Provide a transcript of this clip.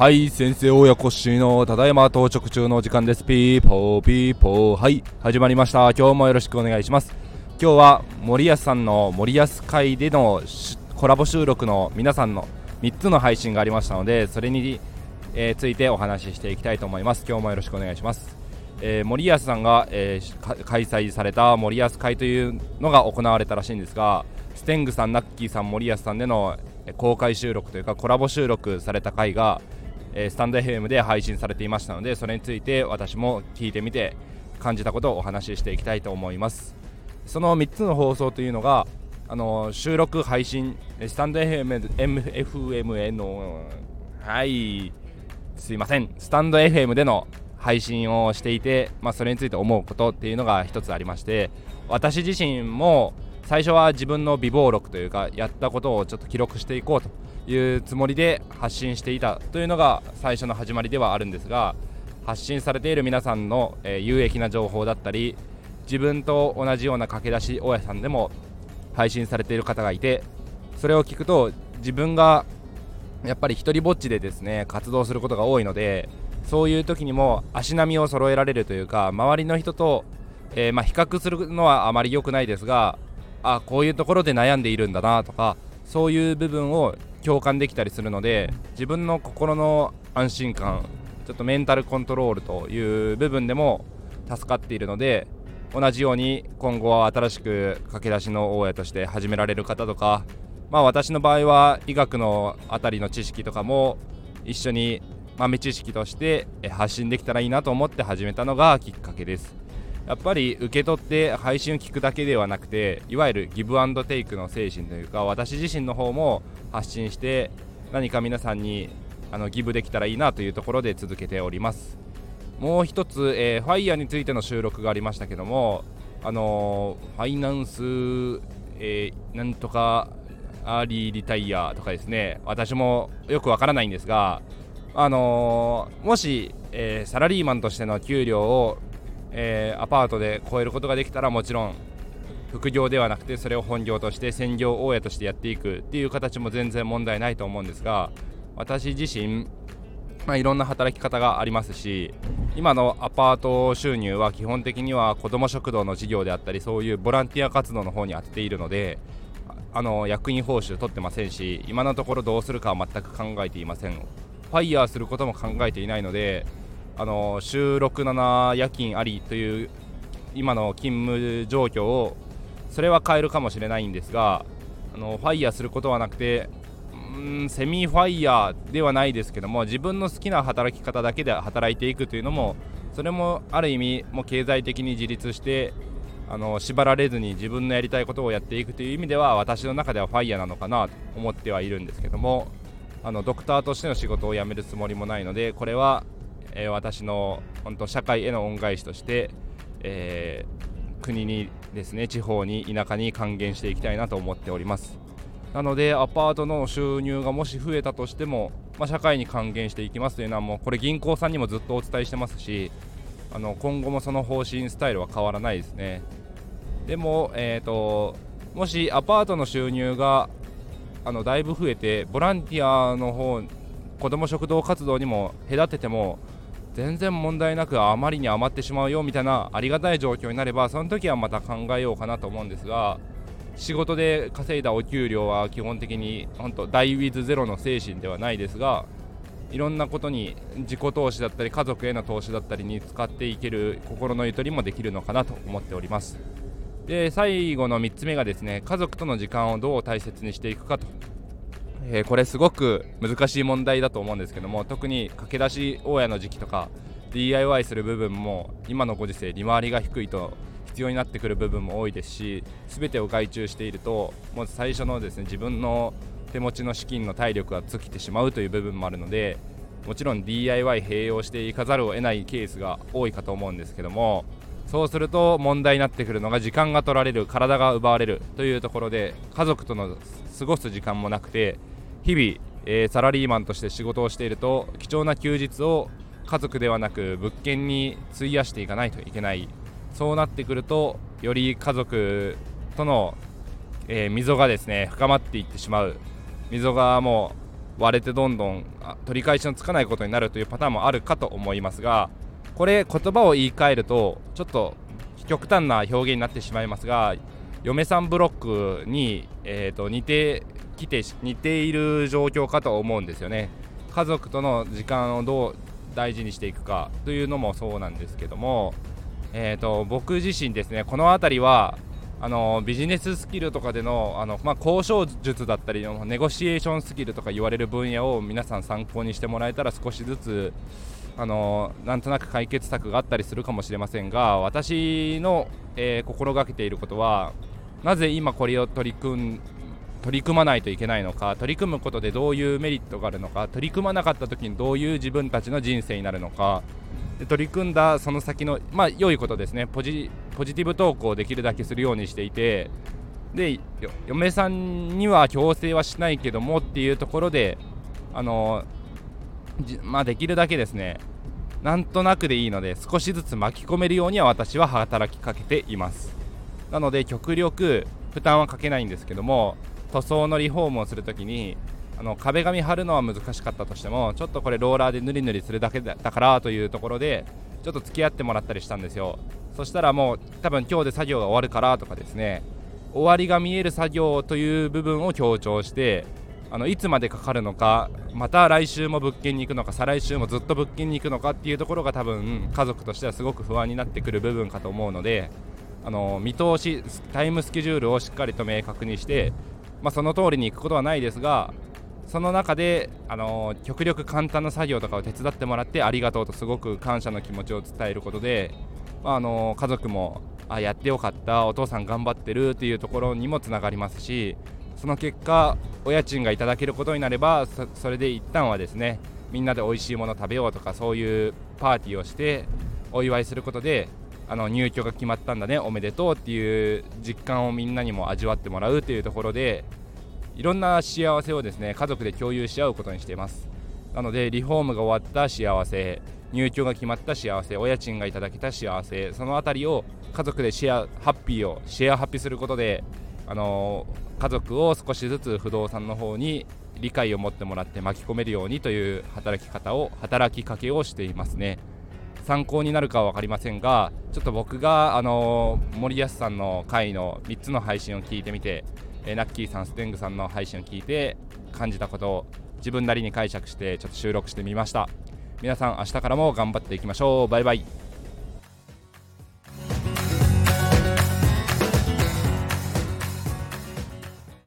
はい先生親子しのただいま到着中の時間です。ピーポーピーポー。はい始まりました。今日もよろしくお願いします。今日はモリヤスさんのモリヤス会でのコラボ収録の皆さんの3つの配信がありましたのでそれに、えー、ついてお話ししていきたいと思います。今日もよろしくお願いします。えー、モリヤスさんが、えー、開催されたモリヤス会というのが行われたらしいんですがステングさん、ナッキーさん、モリヤスさんでの公開収録というかコラボ収録された回がえー、スタンド FM で配信されていましたのでそれについて私も聞いてみて感じたことをお話ししていきたいと思います。その3つの放送というのがあの収録配信スタンド FM, FM へのはいすいません。スタンド FM での配信をしていて、まあ、それについて思うことっていうのが一つありまして私自身も最初は自分の備忘録というかやったことをちょっと記録していこうというつもりで発信していたというのが最初の始まりではあるんですが発信されている皆さんの、え、有益な情報だったり自分と同じような駆け出し大家さんでも配信されている方がいてそれを聞くと自分がやっぱり一人ぼっちでですね活動することが多いのでそういう時にも足並みを揃えられるというか周りの人と、えー、まあ、比較するのはあまり良くないですがあこういうところで悩んでいるんだなとかそういう部分を共感できたりするので自分の心の安心感ちょっとメンタルコントロールという部分でも助かっているので同じように今後は新しく駆け出しの大家として始められる方とかまあ私の場合は医学のあたりの知識とかも一緒に豆知識として発信できたらいいなと思って始めたのがきっかけです。やっぱり受け取って配信を聞くだけではなくていわゆるギブアンドテイクの精神というか私自身の方も発信して何か皆さんにあのギブできたらいいなというところで続けております。もう一つ、えー、ファイヤーについての収録がありましたけどもあのー、ファイナンス、えー、なんとかアーリーリタイヤとかですね私もよくわからないんですがあのー、もし、えサラリーマンとしての給料を、えアパートで超えることができたらもちろん副業ではなくてそれを本業として専業大家としてやっていくっていう形も全然問題ないと思うんですが私自身、まあ、いろんな働き方がありますし今のアパート収入は基本的には子ども食堂の事業であったりそういうボランティア活動の方に当てているのであの役員報酬取ってませんし今のところどうするかは全く考えていません。ファイヤーすることも考えていないのであの週6、7夜勤ありという今の勤務状況をそれは変えるかもしれないんですがあのファイヤーすることはなくてうんセミファイヤーではないですけども自分の好きな働き方だけで働いていくというのもそれもある意味もう経済的に自立してあの縛られずに自分のやりたいことをやっていくという意味では私の中ではファイヤーなのかなと思ってはいるんですけどもあのドクターとしての仕事を辞めるつもりもないのでこれは、えー、私の本当社会への恩返しとして、えー国にですね地方に田舎に還元していきたいなと思っております。なのでアパートの収入がもし増えたとしても、まあ、社会に還元していきますというのはもうこれ銀行さんにもずっとお伝えしてますしあの今後もその方針スタイルは変わらないですね。でも、えーと、もしアパートの収入があのだいぶ増えてボランティアの方子ども食堂活動にも隔てても全然問題なくあまりに余ってしまうよみたいなありがたい状況になればその時はまた考えようかなと思うんですが仕事で稼いだお給料は基本的に本当大ウィズゼロの精神ではないですがいろんなことに自己投資だったり家族への投資だったりに使っていける心のゆとりもできるのかなと思っておりますで最後の3つ目がですね家族との時間をどう大切にしていくかと。えー、これすごく難しい問題だと思うんですけども特に駆け出し大家の時期とか DIY する部分も今のご時世利回りが低いと必要になってくる部分も多いですし全てを外注しているともう最初のですね自分の手持ちの資金の体力が尽きてしまうという部分もあるのでもちろん DIY 併用していかざるを得ないケースが多いかと思うんですけどもそうすると問題になってくるのが時間が取られる体が奪われるというところで家族との過ごす時間もなくて日々、えー、サラリーマンとして仕事をしていると貴重な休日を家族ではなく物件に費やしていかないといけない。そうなってくるとより家族との、えー、溝がですね深まっていってしまう。溝がもう割れてどんどん取り返しのつかないことになるというパターンもあるかと思いますがこれ言葉を言い換えるとちょっと極端な表現になってしまいますが嫁さんブロックに、えーと、似てきて似ている状況かと思うんですよね。家族との時間をどう大事にしていくかというのもそうなんですけども、えーと、僕自身ですねこの辺りはあのビジネススキルとかでのあの、まあ、交渉術だったりのネゴシエーションスキルとか言われる分野を皆さん参考にしてもらえたら少しずつあのなんとなく解決策があったりするかもしれませんが私の、えー、心がけていることはなぜ今これを取り組ん取り組まないといけないのか取り組むことでどういうメリットがあるのか取り組まなかった時にどういう自分たちの人生になるのかで取り組んだその先のまあ良いことですね。ポジポジティブトークをできるだけするようにしていてで嫁さんには強制はしないけどもっていうところであのまあできるだけですねなんとなくでいいので少しずつ巻き込めるようには私は働きかけています。なので極力負担はかけないんですけども塗装のリフォームをするときにあの壁紙貼るのは難しかったとしてもちょっとこれローラーで塗り塗りするだけだからというところでちょっと付き合ってもらったりしたんですよ。そしたらもう多分今日で作業が終わるからとかですね終わりが見える作業という部分を強調してあのいつまでかかるのかまた来週も物件に行くのか再来週もずっと物件に行くのかっていうところが多分家族としてはすごく不安になってくる部分かと思うのであの見通しタイムスケジュールをしっかりと明確にして、まあ、その通りに行くことはないですがその中であの極力簡単な作業とかを手伝ってもらってありがとうとすごく感謝の気持ちを伝えることで、まあ、あの家族もあやってよかったお父さん頑張ってるっていうところにもつながりますしその結果お家賃がいただけることになればそれで一旦はですねみんなで美味しいもの食べようとかそういうパーティーをしてお祝いすることであの入居が決まったんだねおめでとうっていう実感をみんなにも味わってもらうというところでいろんな幸せをですね家族で共有し合うことにしています。なのでリフォームが終わった幸せ入居が決まった幸せお家賃がいただけた幸せその辺りを家族でシェアハッピーをシェアハッピーすることであの家族を少しずつ不動産の方に理解を持ってもらって巻き込めるようにという働き方を働きかけをしていますね。参考になるかは分かりませんがちょっと僕があの森保さんの回の3つの配信を聞いてみてえナッキーさんステングさんの配信を聞いて感じたことを自分なりに解釈してちょっと収録してみました。皆さん明日からも頑張っていきましょう。バイバイ。